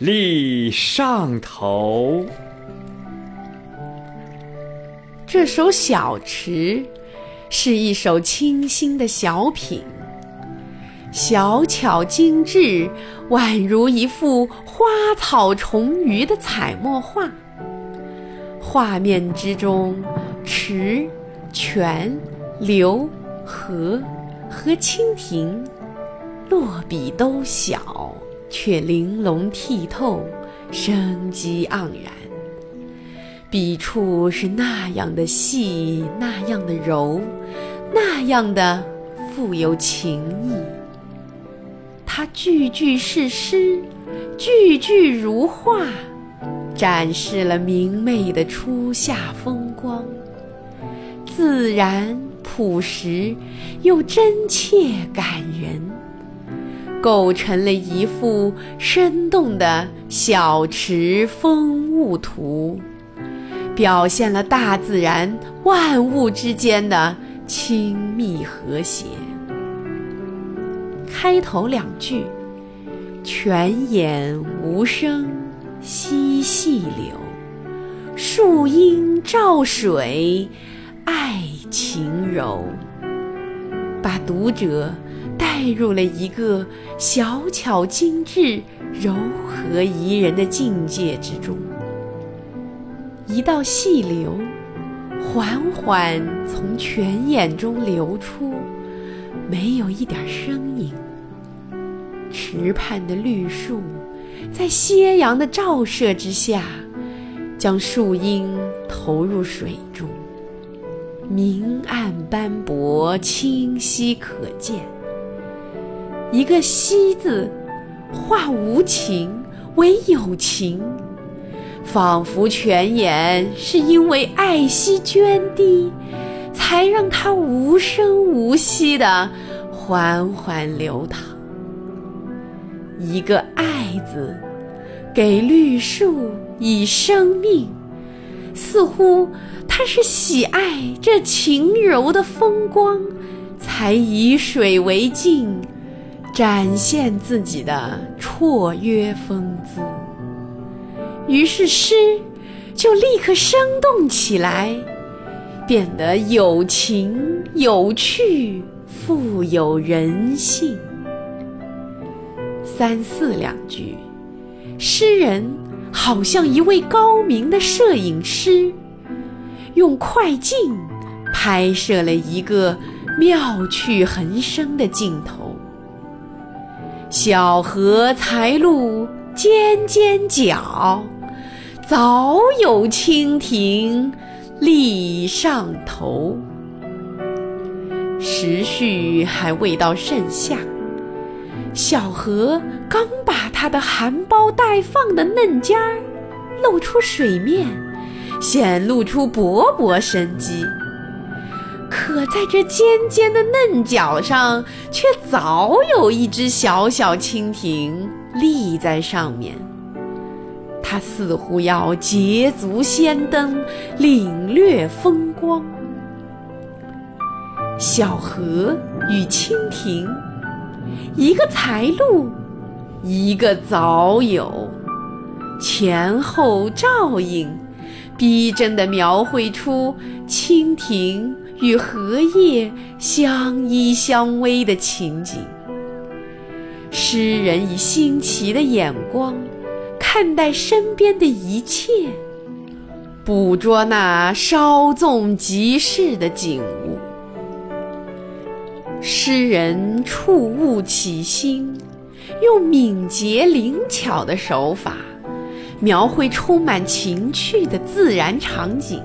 立上头。这首《小池》是一首清新的小品，小巧精致，宛如一幅花草虫鱼的彩墨画。画面之中，池。泉、流、河和蜻蜓，落笔都小，却玲珑剔透，生机盎然。笔触是那样的细，那样的柔，那样的富有情意。它句句是诗，句句如画，展示了明媚的初夏风光。自然朴实又真切感人，构成了一幅生动的小池风物图，表现了大自然万物之间的亲密和谐。开头两句：“泉眼无声惜细流，树阴照水。”爱晴柔，把读者带入了一个小巧精致、柔和宜人的境界之中。一道细流缓缓从泉眼中流出，没有一点声音。池畔的绿树在夕阳的照射之下，将树荫投入水中。明暗斑驳，清晰可见。一个“惜”字，化无情为有情，仿佛泉眼是因为爱惜涓滴，才让它无声无息地缓缓流淌。一个“爱”字，给绿树以生命，似乎。他是喜爱这晴柔的风光，才以水为镜，展现自己的绰约风姿。于是诗就立刻生动起来，变得有情有趣，富有人性。三四两句，诗人好像一位高明的摄影师。用快镜拍摄了一个妙趣横生的镜头。小荷才露尖尖角，早有蜻蜓立上头。时序还未到盛夏，小荷刚把它的含苞待放的嫩尖儿露出水面。显露出勃勃生机，可在这尖尖的嫩角上，却早有一只小小蜻蜓立在上面。它似乎要捷足先登，领略风光。小河与蜻蜓，一个才露，一个早有，前后照应。逼真地描绘出蜻蜓与荷叶相依相偎的情景。诗人以新奇的眼光看待身边的一切，捕捉那稍纵即逝的景物。诗人触物起心，用敏捷灵巧的手法。描绘充满情趣的自然场景，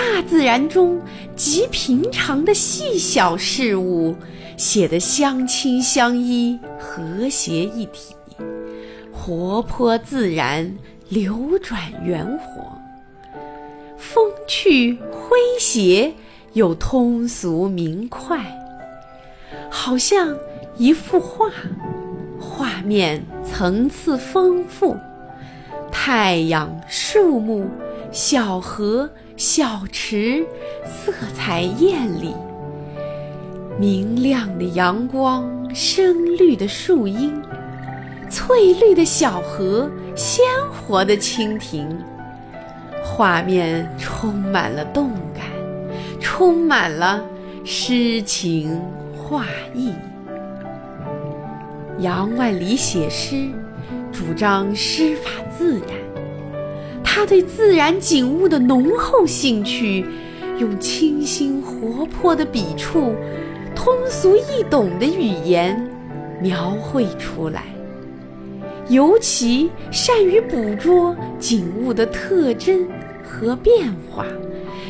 大自然中极平常的细小事物写得相亲相依、和谐一体，活泼自然，流转圆活，风趣诙谐又通俗明快，好像一幅画，画面层次丰富，太阳、树木、小河、小池，色彩艳丽。明亮的阳光，深绿的树荫，翠绿的小河，鲜活的蜻蜓，画面充满了动感，充满了诗情画意。杨万里写诗，主张诗法自然，他对自然景物的浓厚兴趣，用清新活泼的笔触。通俗易懂的语言描绘出来，尤其善于捕捉景物的特征和变化，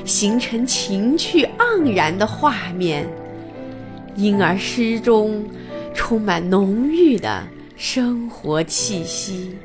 形成情趣盎然的画面，因而诗中充满浓郁的生活气息。